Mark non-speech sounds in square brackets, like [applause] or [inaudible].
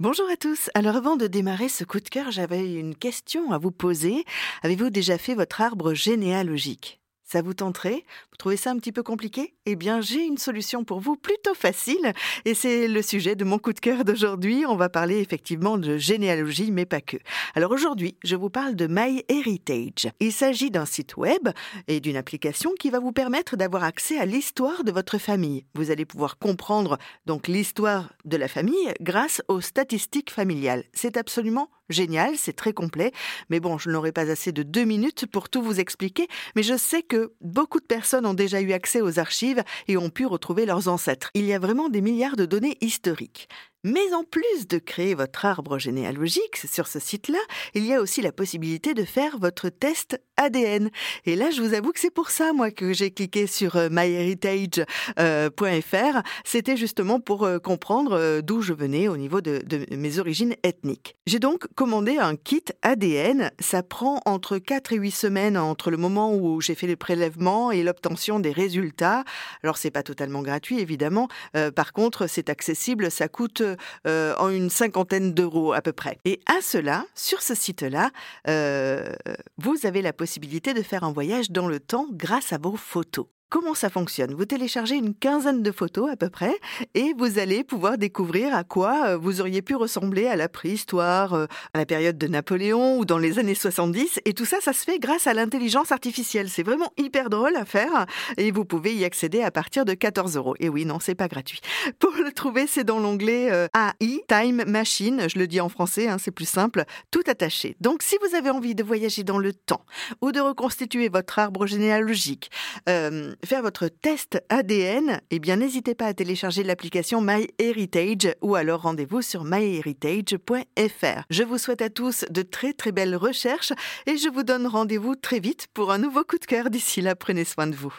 Bonjour à tous. Alors avant de démarrer ce coup de cœur, j'avais une question à vous poser. Avez-vous déjà fait votre arbre généalogique? Ça vous tenterait? Vous trouvez ça un petit peu compliqué? Eh bien, j'ai une solution pour vous plutôt facile et c'est le sujet de mon coup de cœur d'aujourd'hui. On va parler effectivement de généalogie, mais pas que. Alors aujourd'hui, je vous parle de MyHeritage. Il s'agit d'un site web et d'une application qui va vous permettre d'avoir accès à l'histoire de votre famille. Vous allez pouvoir comprendre donc l'histoire de la famille grâce aux statistiques familiales. C'est absolument génial, c'est très complet, mais bon, je n'aurai pas assez de deux minutes pour tout vous expliquer, mais je sais que beaucoup de personnes ont déjà eu accès aux archives et ont pu retrouver leurs ancêtres. Il y a vraiment des milliards de données historiques. Mais en plus de créer votre arbre généalogique sur ce site-là, il y a aussi la possibilité de faire votre test ADN. Et là, je vous avoue que c'est pour ça, moi, que j'ai cliqué sur euh, myheritage.fr. Euh, C'était justement pour euh, comprendre d'où je venais au niveau de, mes origines ethniques. J'ai donc commandé un kit ADN. Ça prend entre 4 et 8 semaines entre le moment où j'ai fait le prélèvement et l'obtention des résultats. Alors, c'est pas totalement gratuit, évidemment. par contre, c'est accessible. Ça coûte euh, en une cinquantaine d'euros à peu près. Et à cela, sur ce site-là, euh, vous avez la possibilité de faire un voyage dans le temps grâce à vos photos. Comment ça fonctionne Vous téléchargez une quinzaine de photos à peu près et vous allez pouvoir découvrir à quoi euh, vous auriez pu ressembler à la préhistoire, euh, à la période de Napoléon ou dans les années 70. Et tout ça, ça se fait grâce à l'intelligence artificielle. C'est vraiment hyper drôle à faire et vous pouvez y accéder à partir de 14 euros. Et oui, non, c'est pas gratuit. [laughs] Pour le trouver, c'est dans l'onglet euh, AI, Time Machine. Je le dis en français, hein, c'est plus simple, tout attaché. Donc si vous avez envie de voyager dans le temps ou de reconstituer votre arbre généalogique, faire votre test ADN, eh bien n'hésitez pas à télécharger l'application MyHeritage ou alors rendez-vous sur myheritage.fr. Je vous souhaite à tous de très très belles recherches et je vous donne rendez-vous très vite pour un nouveau coup de cœur. D'ici là, prenez soin de vous.